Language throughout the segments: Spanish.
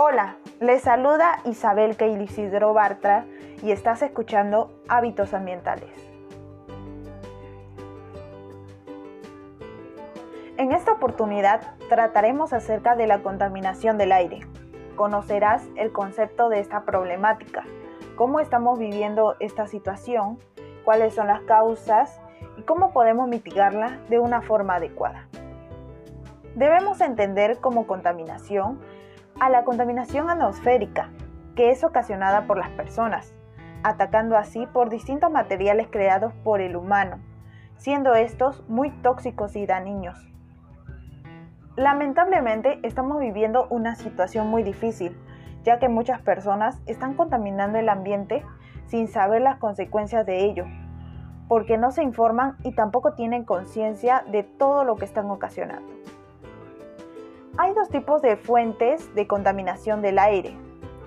Hola, les saluda Isabel Keilisidro Bartra y estás escuchando Hábitos Ambientales. En esta oportunidad trataremos acerca de la contaminación del aire. Conocerás el concepto de esta problemática, cómo estamos viviendo esta situación, cuáles son las causas y cómo podemos mitigarla de una forma adecuada. Debemos entender como contaminación a la contaminación atmosférica, que es ocasionada por las personas, atacando así por distintos materiales creados por el humano, siendo estos muy tóxicos y dañinos. Lamentablemente estamos viviendo una situación muy difícil, ya que muchas personas están contaminando el ambiente sin saber las consecuencias de ello, porque no se informan y tampoco tienen conciencia de todo lo que están ocasionando. Hay dos tipos de fuentes de contaminación del aire.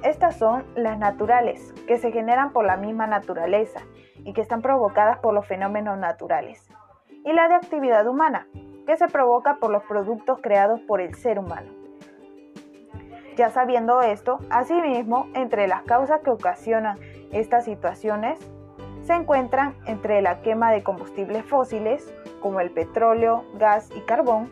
Estas son las naturales, que se generan por la misma naturaleza y que están provocadas por los fenómenos naturales. Y la de actividad humana, que se provoca por los productos creados por el ser humano. Ya sabiendo esto, asimismo, entre las causas que ocasionan estas situaciones se encuentran entre la quema de combustibles fósiles, como el petróleo, gas y carbón,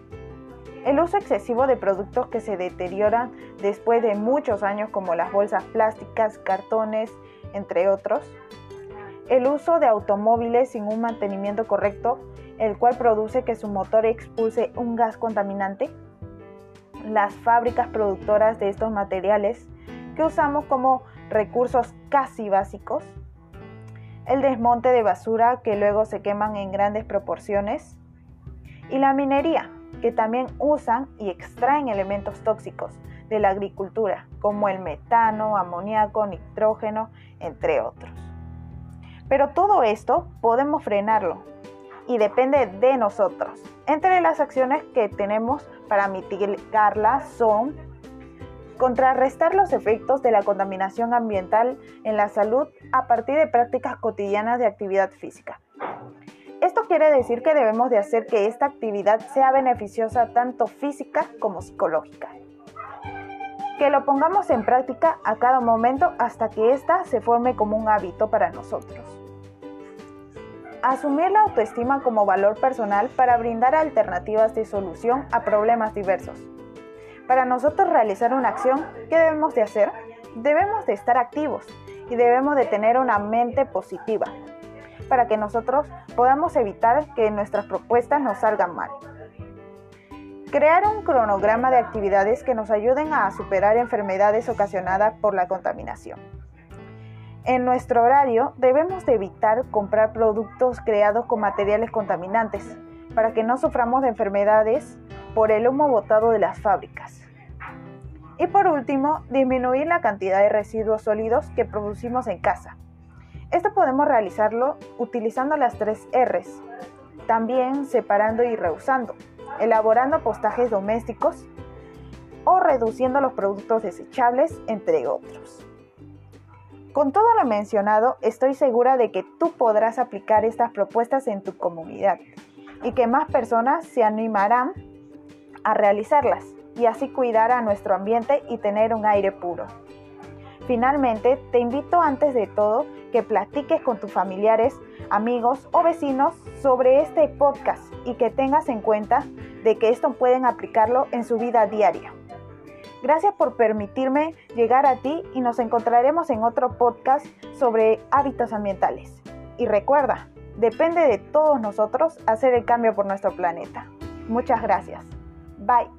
el uso excesivo de productos que se deterioran después de muchos años como las bolsas plásticas, cartones, entre otros. El uso de automóviles sin un mantenimiento correcto, el cual produce que su motor expulse un gas contaminante. Las fábricas productoras de estos materiales que usamos como recursos casi básicos. El desmonte de basura que luego se queman en grandes proporciones. Y la minería, que también usan y extraen elementos tóxicos de la agricultura, como el metano, amoníaco, nitrógeno, entre otros. Pero todo esto podemos frenarlo y depende de nosotros. Entre las acciones que tenemos para mitigarla son contrarrestar los efectos de la contaminación ambiental en la salud a partir de prácticas cotidianas de actividad física. Quiere decir que debemos de hacer que esta actividad sea beneficiosa tanto física como psicológica. Que lo pongamos en práctica a cada momento hasta que ésta se forme como un hábito para nosotros. Asumir la autoestima como valor personal para brindar alternativas de solución a problemas diversos. Para nosotros realizar una acción, ¿qué debemos de hacer? Debemos de estar activos y debemos de tener una mente positiva, para que nosotros podamos evitar que nuestras propuestas nos salgan mal. Crear un cronograma de actividades que nos ayuden a superar enfermedades ocasionadas por la contaminación. En nuestro horario debemos de evitar comprar productos creados con materiales contaminantes para que no suframos de enfermedades por el humo botado de las fábricas. Y por último, disminuir la cantidad de residuos sólidos que producimos en casa esto podemos realizarlo utilizando las tres Rs, también separando y reusando, elaborando postajes domésticos o reduciendo los productos desechables, entre otros. Con todo lo mencionado, estoy segura de que tú podrás aplicar estas propuestas en tu comunidad y que más personas se animarán a realizarlas y así cuidar a nuestro ambiente y tener un aire puro. Finalmente, te invito antes de todo que platiques con tus familiares, amigos o vecinos sobre este podcast y que tengas en cuenta de que esto pueden aplicarlo en su vida diaria. Gracias por permitirme llegar a ti y nos encontraremos en otro podcast sobre hábitos ambientales. Y recuerda, depende de todos nosotros hacer el cambio por nuestro planeta. Muchas gracias. Bye.